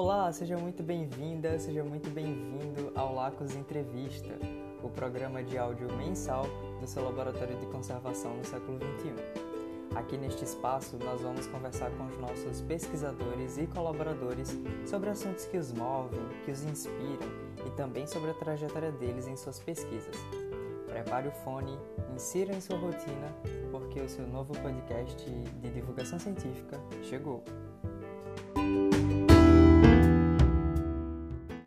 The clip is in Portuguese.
Olá, seja muito bem-vinda, seja muito bem-vindo ao Lacos Entrevista, o programa de áudio mensal do seu laboratório de conservação no século XXI. Aqui neste espaço, nós vamos conversar com os nossos pesquisadores e colaboradores sobre assuntos que os movem, que os inspiram e também sobre a trajetória deles em suas pesquisas. Prepare o fone, insira em sua rotina, porque o seu novo podcast de divulgação científica chegou.